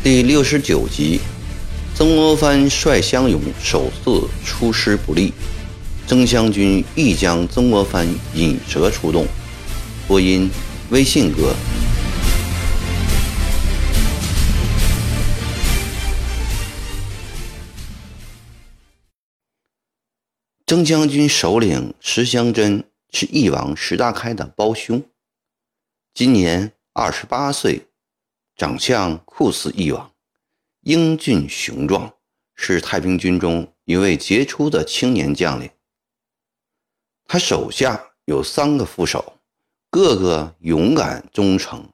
第六十九集，曾国藩率湘勇首次出师不利，曾湘军欲将曾国藩引蛇出洞。播音：微信哥。曾将军首领石祥珍是翼王石达开的胞兄，今年二十八岁。长相酷似翼王，英俊雄壮，是太平军中一位杰出的青年将领。他手下有三个副手，个个勇敢忠诚，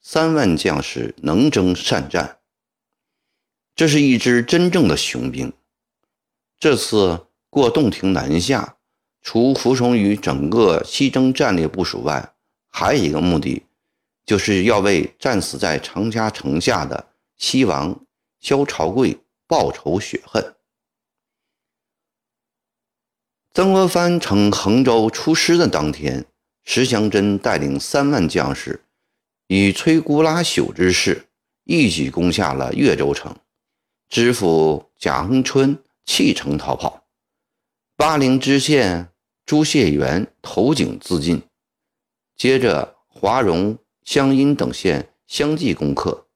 三万将士能征善战。这是一支真正的雄兵。这次过洞庭南下，除服从于整个西征战略部署外，还有一个目的。就是要为战死在长沙城下的西王萧朝贵报仇雪恨。曾国藩乘衡州出师的当天，石祥珍带领三万将士，以摧枯拉朽之势，一举攻下了越州城，知府贾恒春弃城逃跑，巴陵知县朱谢元投井自尽，接着华容。湘阴等县相继攻克，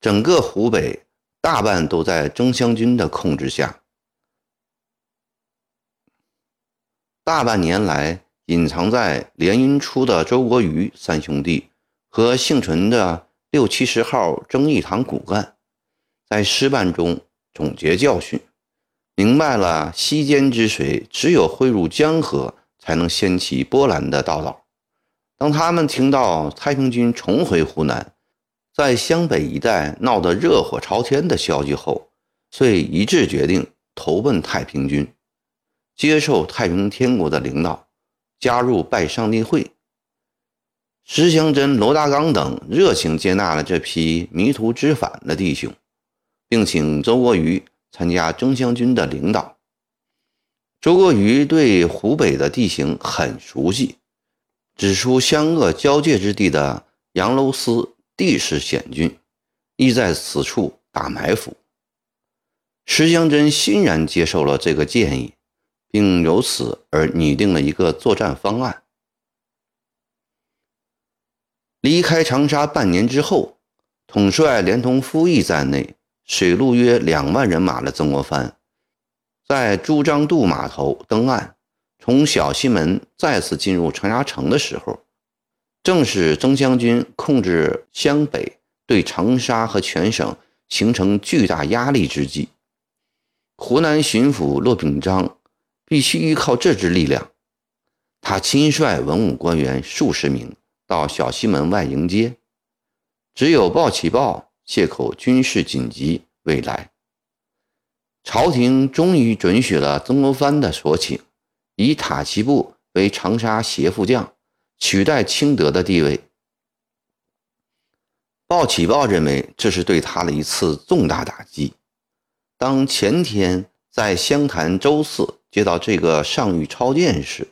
整个湖北大半都在征湘军的控制下。大半年来，隐藏在连云出的周国瑜三兄弟和幸存的六七十号征义堂骨干，在失败中总结教训，明白了西涧之水只有汇入江河，才能掀起波澜的道道。当他们听到太平军重回湖南，在湘北一带闹得热火朝天的消息后，遂一致决定投奔太平军，接受太平天国的领导，加入拜上帝会。石祥珍、罗大刚等热情接纳了这批迷途知返的弟兄，并请周国瑜参加征湘军的领导。周国瑜对湖北的地形很熟悉。指出湘鄂交界之地的杨楼司地势险峻，易在此处打埋伏。石祥珍欣然接受了这个建议，并由此而拟定了一个作战方案。离开长沙半年之后，统帅连同夫役在内，水陆约两万人马的曾国藩，在朱张渡码头登岸。从小西门再次进入长沙城的时候，正是曾湘军控制湘北，对长沙和全省形成巨大压力之际。湖南巡抚骆秉章必须依靠这支力量。他亲率文武官员数十名到小西门外迎接，只有鲍启报借口军事紧急未来。朝廷终于准许了曾国藩的所请。以塔奇布为长沙协副将，取代清德的地位。鲍启豹认为这是对他的一次重大打击。当前天在湘潭周寺接到这个上谕超荐时，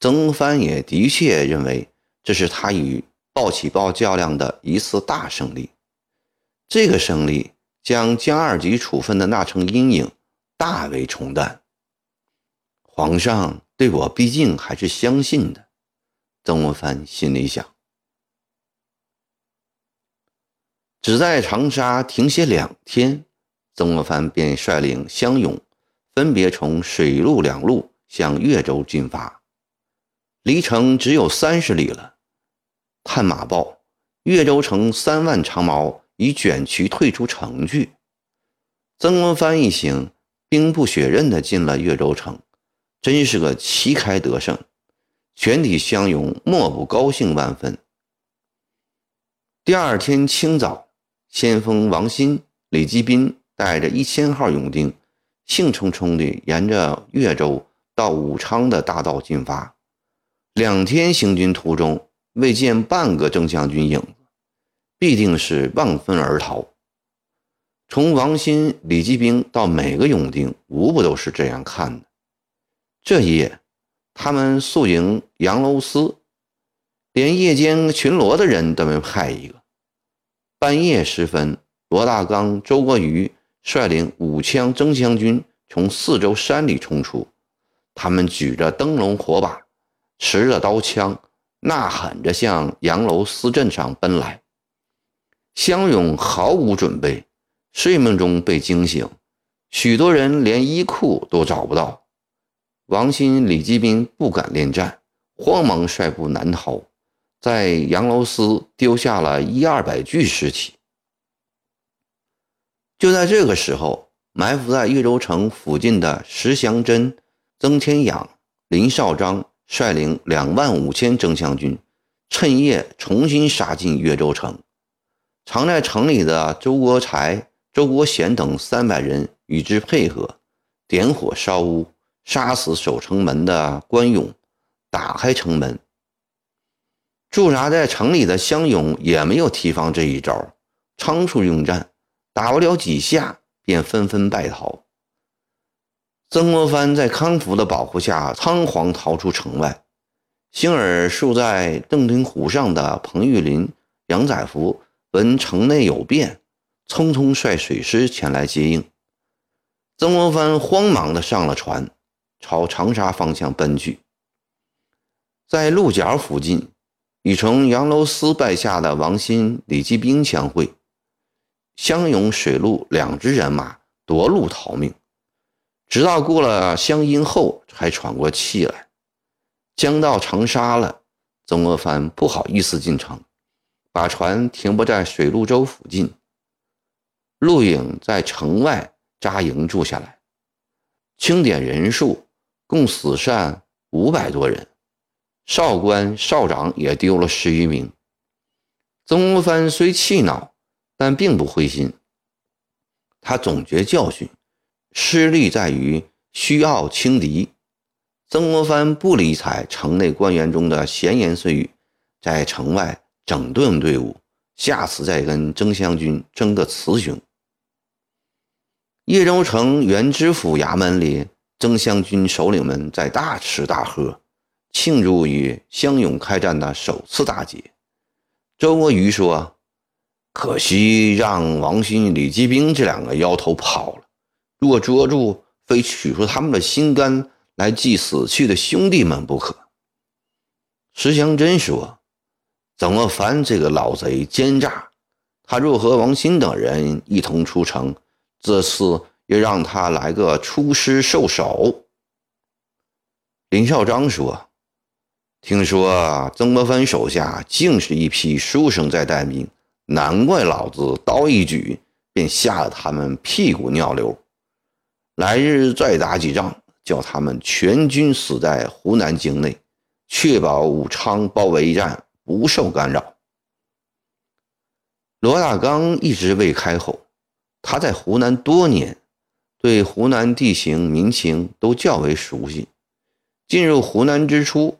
曾藩也的确认为这是他与鲍启豹较量的一次大胜利。这个胜利将江二级处分的那层阴影大为冲淡。皇上对我毕竟还是相信的，曾国藩心里想。只在长沙停歇两天，曾国藩便率领湘勇分别从水陆两路向越州进发，离城只有三十里了。探马报，越州城三万长矛已卷旗退出城去。曾国藩一行兵不血刃地进了越州城。真是个旗开得胜，全体乡勇莫不高兴万分。第二天清早，先锋王鑫、李继斌带着一千号勇丁，兴冲冲地沿着越州到武昌的大道进发。两天行军途中，未见半个正将军影，必定是望风而逃。从王鑫、李继兵到每个勇丁，无不都是这样看的。这一夜，他们宿营杨楼司，连夜间巡逻的人都没派一个。半夜时分，罗大刚、周国瑜率领五枪增强军从四周山里冲出，他们举着灯笼火把，持着刀枪，呐喊着向杨楼司镇上奔来。湘勇毫无准备，睡梦中被惊醒，许多人连衣裤都找不到。王新、李继斌不敢恋战，慌忙率部南逃，在杨楼司丢下了一二百具尸体。就在这个时候，埋伏在岳州城附近的石祥珍、曾天养、林绍章率领两万五千增强军，趁夜重新杀进岳州城。藏在城里的周国才、周国贤等三百人与之配合，点火烧屋。杀死守城门的关勇，打开城门。驻扎在城里的乡勇也没有提防这一招，仓促应战，打不了几下便纷纷败逃。曾国藩在康福的保护下仓皇逃出城外。幸而树在邓丁湖上的彭玉麟、杨载福闻城内有变，匆匆率水师前来接应。曾国藩慌忙的上了船。朝长沙方向奔去，在鹿角附近，与从杨楼司败下的王新、李继兵相会，湘勇水陆两支人马夺路逃命，直到过了湘阴后才喘过气来。将到长沙了，曾国藩不好意思进城，把船停泊在水陆洲附近。陆颖在城外扎营住下来，清点人数。共死善五百多人，少官少长也丢了十余名。曾国藩虽气恼，但并不灰心。他总结教训，失利在于虚傲轻敌。曾国藩不理睬城内官员中的闲言碎语，在城外整顿队伍，下次再跟曾湘军争个雌雄。叶州城原知府衙门里。曾湘军首领们在大吃大喝，庆祝与湘勇开战的首次大捷。周国瑜说：“可惜让王勋、李继兵这两个妖头跑了，若捉住，非取出他们的心肝来祭死去的兄弟们不可。”石祥珍说：“曾国藩这个老贼奸诈，他若和王鑫等人一同出城，这次……”又让他来个出师受首。林少章说：“听说曾国藩手下竟是一批书生在待命，难怪老子刀一举便吓得他们屁股尿流。来日再打几仗，叫他们全军死在湖南境内，确保武昌包围战不受干扰。”罗大刚一直未开口，他在湖南多年。对湖南地形民情都较为熟悉。进入湖南之初，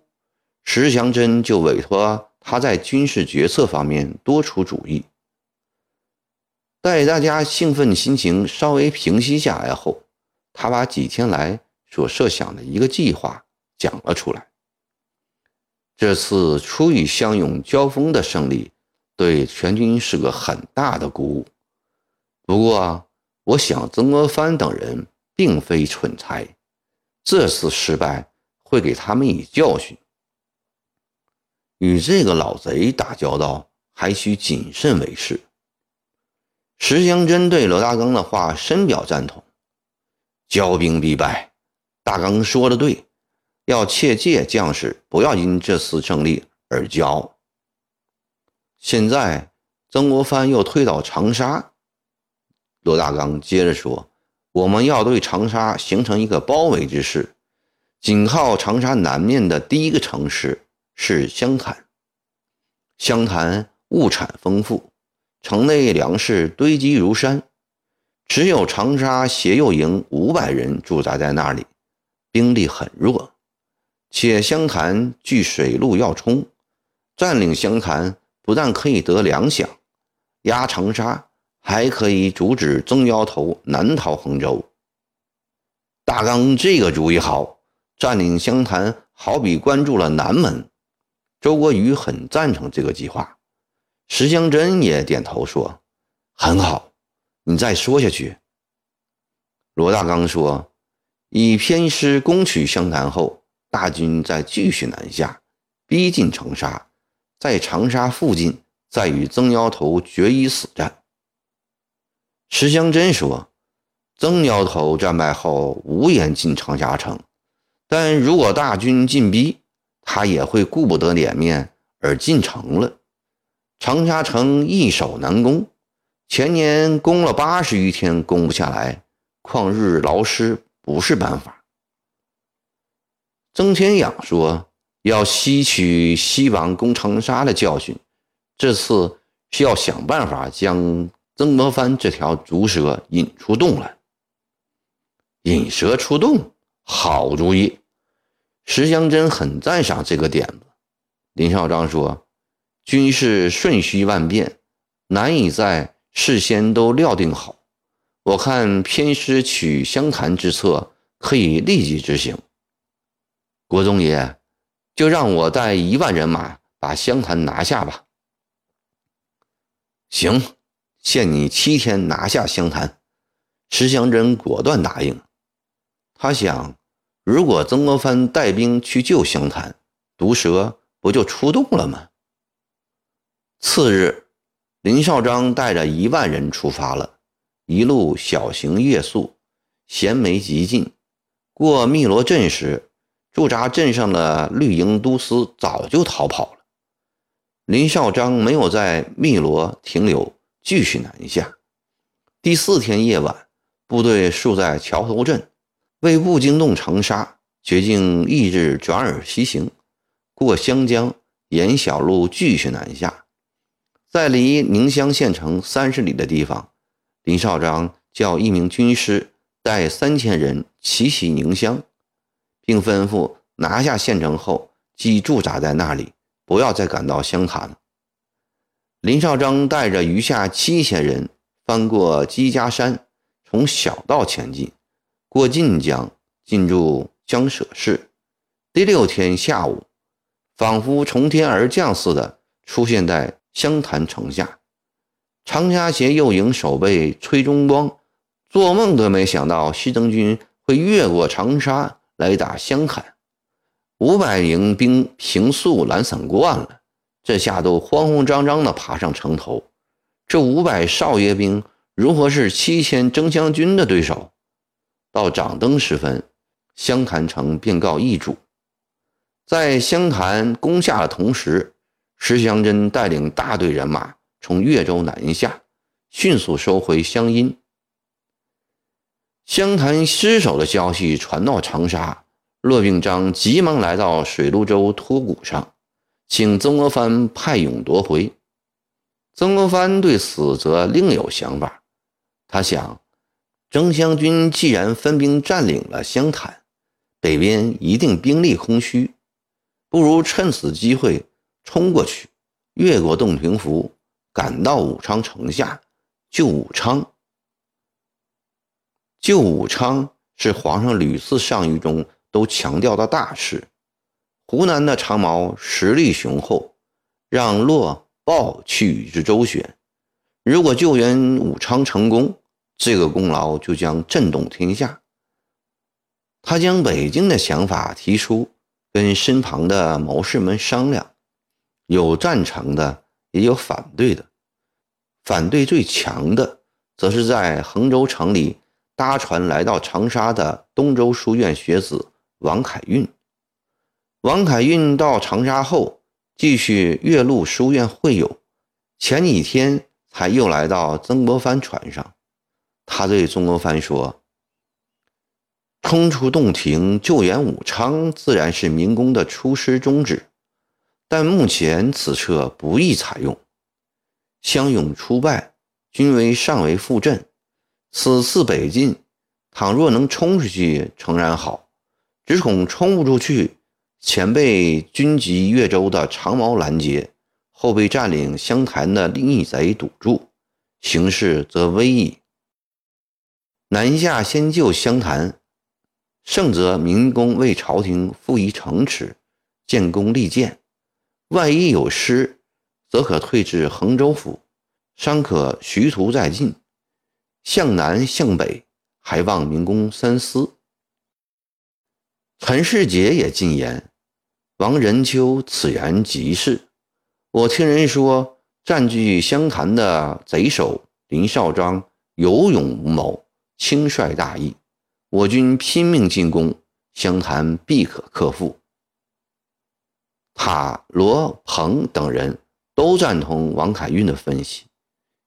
石祥珍就委托他在军事决策方面多出主意。待大家兴奋心情稍微平息下来后，他把几天来所设想的一个计划讲了出来。这次初与湘勇交锋的胜利，对全军是个很大的鼓舞。不过，我想，曾国藩等人并非蠢材，这次失败会给他们以教训。与这个老贼打交道，还需谨慎为是。石祥珍对罗大刚的话深表赞同：骄兵必败，大刚说的对，要切记将士不要因这次胜利而骄傲。现在，曾国藩又退到长沙。罗大刚接着说：“我们要对长沙形成一个包围之势，紧靠长沙南面的第一个城市是湘潭。湘潭物产丰富，城内粮食堆积如山，只有长沙协右营五百人驻扎在那里，兵力很弱。且湘潭距水路要冲，占领湘潭不但可以得粮饷，压长沙。”还可以阻止曾妖头南逃衡州。大刚这个主意好，占领湘潭，好比关住了南门。周国瑜很赞成这个计划，石祥珍也点头说：“很好，你再说下去。”罗大刚说：“以偏师攻取湘潭后，大军再继续南下，逼近长沙，在长沙附近再与曾苗头决一死战。”石祥珍说：“曾苗头战败后，无颜进长沙城，但如果大军进逼，他也会顾不得脸面而进城了。长沙城易守难攻，前年攻了八十余天，攻不下来。”旷日劳师不是办法。曾天养说：“要吸取西王攻长沙的教训，这次是要想办法将曾国藩这条毒蛇引出洞来。引蛇出洞，好主意。”石祥珍很赞赏这个点子。林少章说：“军事瞬息万变，难以在事先都料定好。”我看偏师取湘潭之策可以立即执行。国宗爷，就让我带一万人马把湘潭拿下吧。行，限你七天拿下湘潭。石祥珍果断答应。他想，如果曾国藩带兵去救湘潭，毒蛇不就出动了吗？次日，林少章带着一万人出发了。一路小行夜宿，衔枚急进。过汨罗镇时，驻扎镇上的绿营都司早就逃跑了。林少章没有在汨罗停留，继续南下。第四天夜晚，部队宿在桥头镇，为不惊动长沙，决定翌日转而西行，过湘江，沿小路继续南下。在离宁乡县城三十里的地方。林少章叫一名军师带三千人奇袭宁乡，并吩咐拿下县城后即驻扎在那里，不要再赶到湘潭。林少章带着余下七千人翻过鸡家山，从小道前进，过晋江，进入江舍市。第六天下午，仿佛从天而降似的出现在湘潭城下。长沙协右营守备崔中光做梦都没想到西征军会越过长沙来打湘潭。五百营兵平素懒散惯了，这下都慌慌张张地爬上城头。这五百少爷兵如何是七千征湘军的对手？到掌灯时分，湘潭城便告易主。在湘潭攻下的同时，石祥珍带领大队人马。从越州南下，迅速收回湘阴。湘潭失守的消息传到长沙，骆秉章急忙来到水陆洲托谷上，请曾国藩派勇夺回。曾国藩对此则另有想法，他想，征湘军既然分兵占领了湘潭，北边一定兵力空虚，不如趁此机会冲过去，越过洞庭湖。赶到武昌城下救武昌。救武昌是皇上屡次上谕中都强调的大事。湖南的长毛实力雄厚，让骆豹去与之周旋。如果救援武昌成功，这个功劳就将震动天下。他将北京的想法提出，跟身旁的谋士们商量，有赞成的。也有反对的，反对最强的，则是在衡州城里搭船来到长沙的东周书院学子王凯运。王凯运到长沙后，继续岳麓书院会友，前几天才又来到曾国藩船上。他对曾国藩说：“冲出洞庭救援武昌，自然是明公的出师宗旨。”但目前此策不易采用，湘勇初败，军威尚未复振。此次北进，倘若能冲出去，诚然好；只恐冲不出去，前被军籍越州的长毛拦截，后被占领湘潭的逆贼堵住，形势则危矣。南下先救湘潭，胜则民工为朝廷复一城池，建功立建；万一有失，则可退至衡州府，尚可徐图再进。向南向北，还望明公三思。陈世杰也进言：“王仁秋此言极是。我听人说，占据湘潭的贼首林绍章有勇无谋，轻率大意。我军拼命进攻，湘潭必可克服。”塔罗鹏等人都赞同王凯运的分析。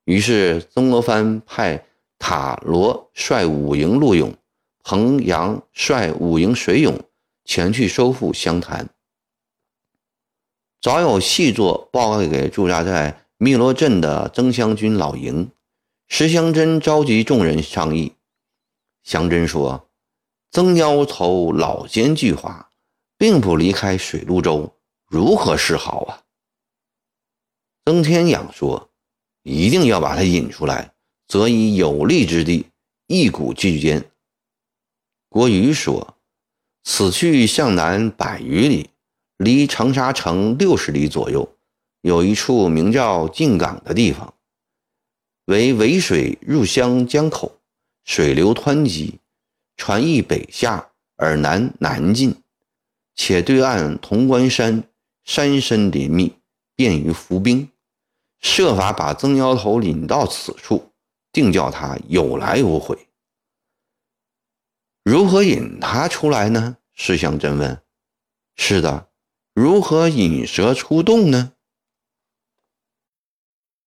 于是曾国藩派塔罗率五营陆勇。彭阳率五营水勇前去收复湘潭。早有细作报告给驻扎在汨罗镇的曾湘军老营，石祥珍召集众人商议。祥珍说：“曾妖头老奸巨猾，并不离开水陆州，如何是好啊？”曾天养说：“一定要把他引出来，则以有利之地，一鼓拒歼。”郭瑜说：“此去向南百余里，离长沙城六十里左右，有一处名叫靖港的地方，为渭水入湘江口，水流湍急，船易北下而南南进，且对岸潼关山山深林密，便于伏兵。设法把曾妖头引到此处，定叫他有来无回。”如何引他出来呢？石祥真问。是的，如何引蛇出洞呢？